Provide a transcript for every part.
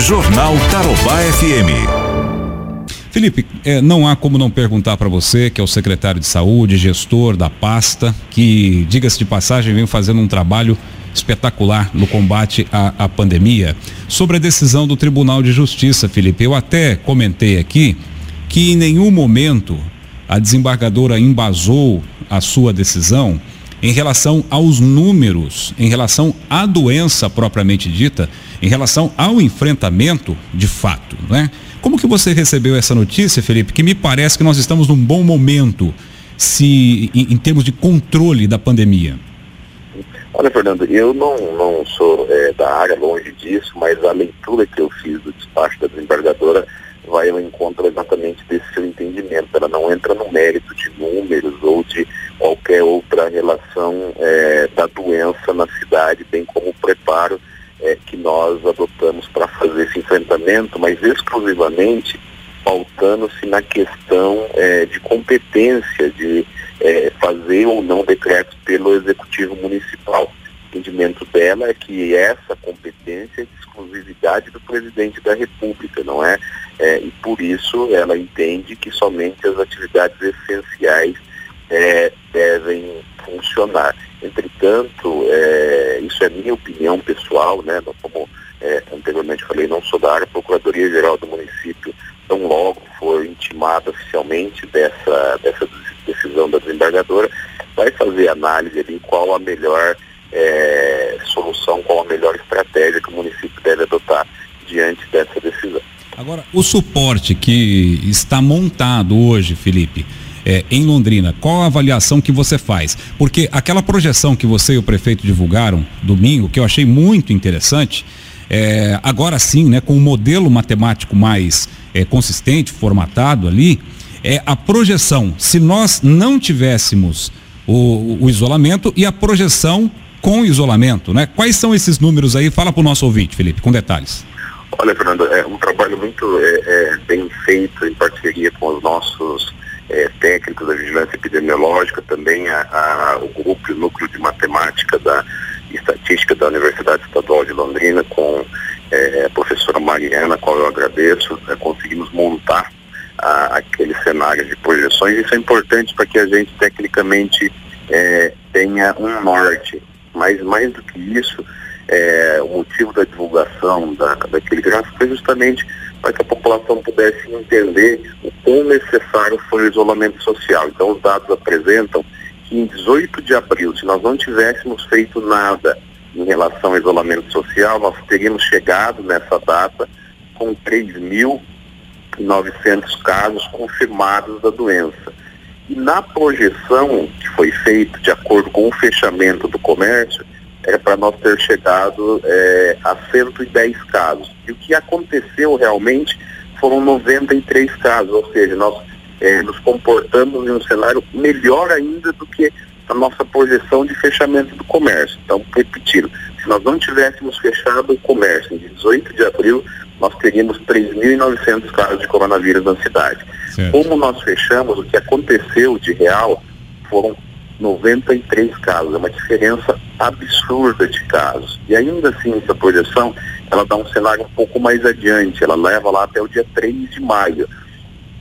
Jornal Tarobá FM. Felipe, é, não há como não perguntar para você, que é o secretário de saúde, gestor da pasta, que, diga-se de passagem, vem fazendo um trabalho espetacular no combate à, à, pandemia, sobre a decisão do Tribunal de Justiça, Felipe. Eu até comentei aqui que em nenhum momento a desembargadora embasou a sua decisão em relação aos números, em relação à doença propriamente dita, em relação ao enfrentamento de fato, né? Como que você recebeu essa notícia, Felipe? Que me parece que nós estamos num bom momento, se em, em termos de controle da pandemia. Olha, Fernando, eu não, não sou é, da área, longe disso, mas a leitura que eu fiz do despacho da desembargadora vai ao encontro exatamente desse seu entendimento. Ela não entra no mérito de números ou de qualquer outra relação é, da doença na cidade, bem como o preparo é, que nós adotamos para fazer esse enfrentamento, mas exclusivamente pautando-se na questão é, de competência de é, fazer ou não decretos pelo Executivo Municipal. O entendimento dela é que essa competência é de exclusividade do presidente da República, não é? é e por isso ela entende que somente as atividades essenciais é, devem funcionar. Entretanto, é, isso é minha opinião pessoal, né? Como é, anteriormente falei, não sou da área, a Procuradoria-Geral do município, tão logo foi intimada oficialmente dessa, dessa decisão da desembargadora, vai fazer análise ali qual a melhor é, solução, qual a melhor estratégia que o município deve adotar diante dessa decisão. Agora, o suporte que está montado hoje, Felipe, é, em Londrina, qual a avaliação que você faz? Porque aquela projeção que você e o prefeito divulgaram domingo, que eu achei muito interessante, é, agora sim, né, com um modelo matemático mais é, consistente, formatado ali, é a projeção. Se nós não tivéssemos o, o isolamento e a projeção com isolamento, né? Quais são esses números aí? Fala para o nosso ouvinte, Felipe, com detalhes. Olha, Fernando, é um trabalho muito é, é, bem feito em parceria com os nossos é, técnicos da vigilância epidemiológica, também a, a, o grupo, o núcleo de matemática da estatística da Universidade Estadual de Londrina, com é, a professora Mariana, a qual eu agradeço, é, conseguimos montar a, aquele cenário de projeções. Isso é importante para que a gente tecnicamente é, tenha um norte. Mas mais do que isso, é, o motivo da divulgação da, daquele gráfico foi justamente para que a população pudesse entender o quão necessário foi o isolamento social. Então, os dados apresentam que em 18 de abril, se nós não tivéssemos feito nada em relação ao isolamento social, nós teríamos chegado nessa data com 3.900 casos confirmados da doença. E na projeção que foi feita de acordo com o fechamento do comércio, era é para nós ter chegado é, a 110 casos. E o que aconteceu realmente foram 93 casos, ou seja, nós é, nos comportamos em um cenário melhor ainda do que a nossa projeção de fechamento do comércio. Então, repetindo, se nós não tivéssemos fechado o comércio em 18 de abril, nós teríamos 3.900 casos de coronavírus na cidade. Certo. Como nós fechamos, o que aconteceu de real foram 93 casos, é uma diferença absurda de casos. E ainda assim, essa projeção, ela dá um cenário um pouco mais adiante, ela leva lá até o dia 3 de maio.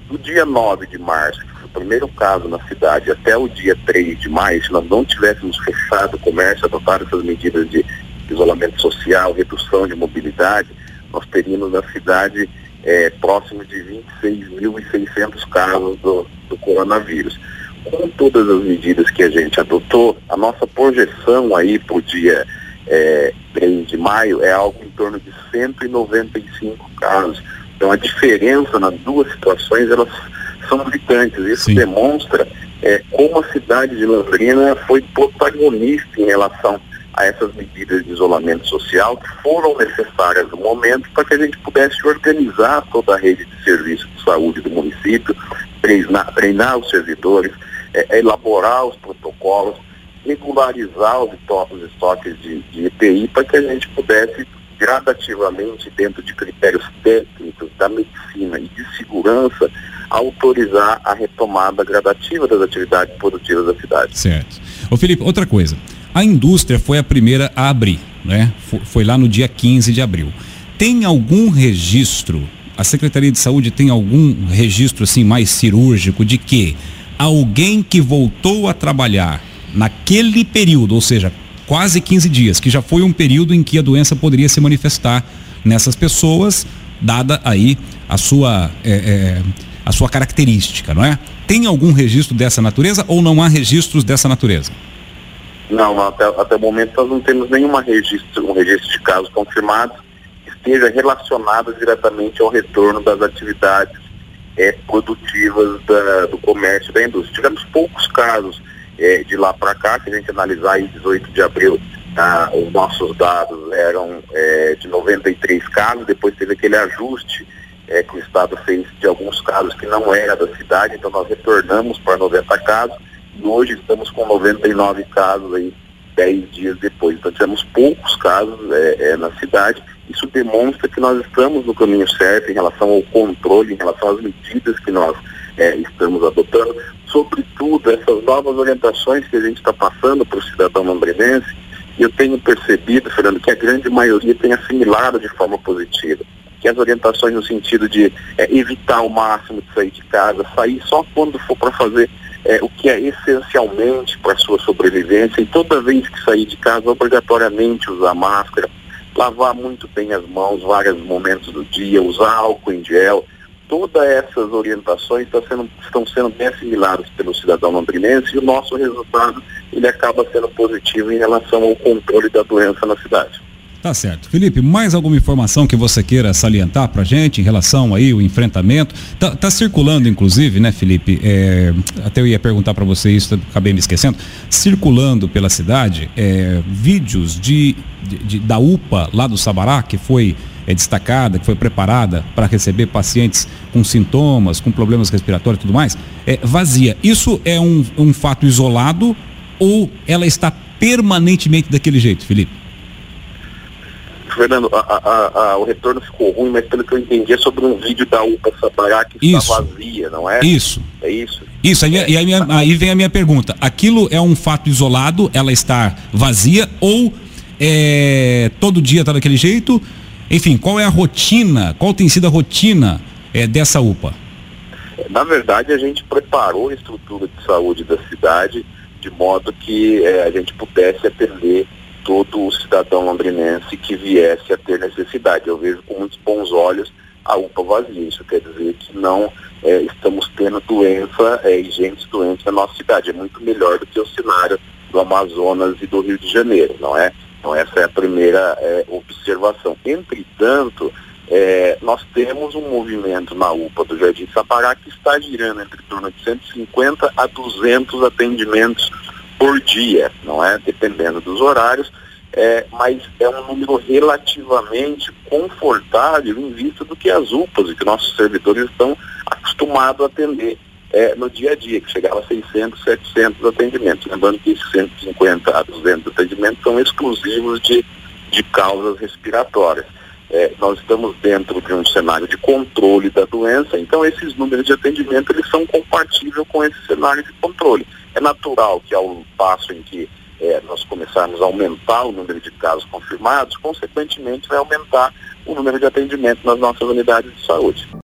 Do dia 9 de março, que foi o primeiro caso na cidade, até o dia 3 de maio, se nós não tivéssemos fechado o comércio, adotado essas medidas de isolamento social, redução de mobilidade, nós teríamos na cidade é, próximo de 26.600 casos do, do coronavírus com todas as medidas que a gente adotou, a nossa projeção aí para o dia é, 3 de maio é algo em torno de 195 casos. Então a diferença nas duas situações elas são gritantes. Isso Sim. demonstra é, como a cidade de Londrina foi protagonista em relação a essas medidas de isolamento social que foram necessárias no momento para que a gente pudesse organizar toda a rede de serviços de saúde do município, treinar, treinar os servidores, é, é, elaborar os protocolos, regularizar os, os estoques de, de EPI para que a gente pudesse gradativamente, dentro de critérios técnicos da medicina e de segurança, autorizar a retomada gradativa das atividades produtivas da cidade. Certo. Ô Felipe, outra coisa. A indústria foi a primeira a abrir, né? Foi, lá no dia 15 de abril. tem algum registro, a Secretaria de Saúde tem algum registro assim mais cirúrgico de que alguém que voltou a trabalhar naquele período, ou seja, quase 15 dias, que já foi um período em que a doença poderia se manifestar nessas pessoas, dada aí a sua, é, é, a sua característica, não é? Tem algum registro dessa natureza ou não há registros dessa natureza? Não, até, até o momento nós não temos nenhum registro, um registro de casos confirmados que esteja relacionado diretamente ao retorno das atividades é, produtivas da, do comércio da indústria. Tivemos poucos casos é, de lá para cá, se a gente analisar em 18 de abril, ah, os nossos dados eram é, de 93 casos, depois teve aquele ajuste é, que o Estado fez de alguns casos que não era da cidade, então nós retornamos para 90 casos e hoje estamos com 99 casos aí 10 dias depois. Então tivemos poucos casos na cidade. Isso demonstra que nós estamos no caminho certo em relação ao controle, em relação às medidas que nós estamos adotando, sobretudo essas novas orientações que a gente está passando para o cidadão londrinense, eu tenho percebido, Fernando, que a grande maioria tem assimilado de forma positiva. Que as orientações no sentido de é, evitar o máximo de sair de casa, sair só quando for para fazer é, o que é essencialmente para a sua sobrevivência, e toda vez que sair de casa, obrigatoriamente usar máscara, lavar muito bem as mãos vários momentos do dia, usar álcool em gel, todas essas orientações estão sendo, estão sendo bem assimiladas pelo cidadão londrinense e o nosso resultado ele acaba sendo positivo em relação ao controle da doença na cidade. Tá certo. Felipe, mais alguma informação que você queira salientar para gente em relação aí o enfrentamento? Tá, tá circulando, inclusive, né, Felipe? É, até eu ia perguntar para você isso, acabei me esquecendo. Circulando pela cidade é, vídeos de, de, de, da UPA lá do Sabará, que foi é, destacada, que foi preparada para receber pacientes com sintomas, com problemas respiratórios e tudo mais, é vazia. Isso é um, um fato isolado ou ela está permanentemente daquele jeito, Felipe? Fernando, a, a, a, o retorno ficou ruim, mas pelo que eu entendi é sobre um vídeo da UPA Sabará que isso. está vazia, não é? Isso. É isso? Isso, aí, é, e aí, minha, aí, vem a minha pergunta. Aquilo é um fato isolado, ela está vazia ou é, todo dia está daquele jeito enfim, qual é a rotina, qual tem sido a rotina é, dessa UPA? Na verdade, a gente preparou a estrutura de saúde da cidade de modo que é, a gente pudesse atender todo o cidadão londrinense que viesse a ter necessidade. Eu vejo com muitos bons olhos a UPA vazia. Isso quer dizer que não é, estamos tendo doença é, e gente doente na nossa cidade. É muito melhor do que o cenário do Amazonas e do Rio de Janeiro, não é? Então essa é a primeira é, observação. Entretanto, é, nós temos um movimento na UPA do Jardim Sapará que está girando entre torno de 150 a 200 atendimentos por dia, não é? Dependendo dos horários, é, mas é um número relativamente confortável em vista do que as UPAs e que nossos servidores estão acostumados a atender é, no dia a dia, que chegava a 600, 700 atendimentos. Lembrando que esses 150 a 200 atendimentos são exclusivos de, de causas respiratórias. É, nós estamos dentro de um cenário de controle da doença, então esses números de atendimento eles são compatíveis com esse cenário de controle. É natural que ao passo em que é, nós começarmos a aumentar o número de casos confirmados, consequentemente vai aumentar o número de atendimento nas nossas unidades de saúde.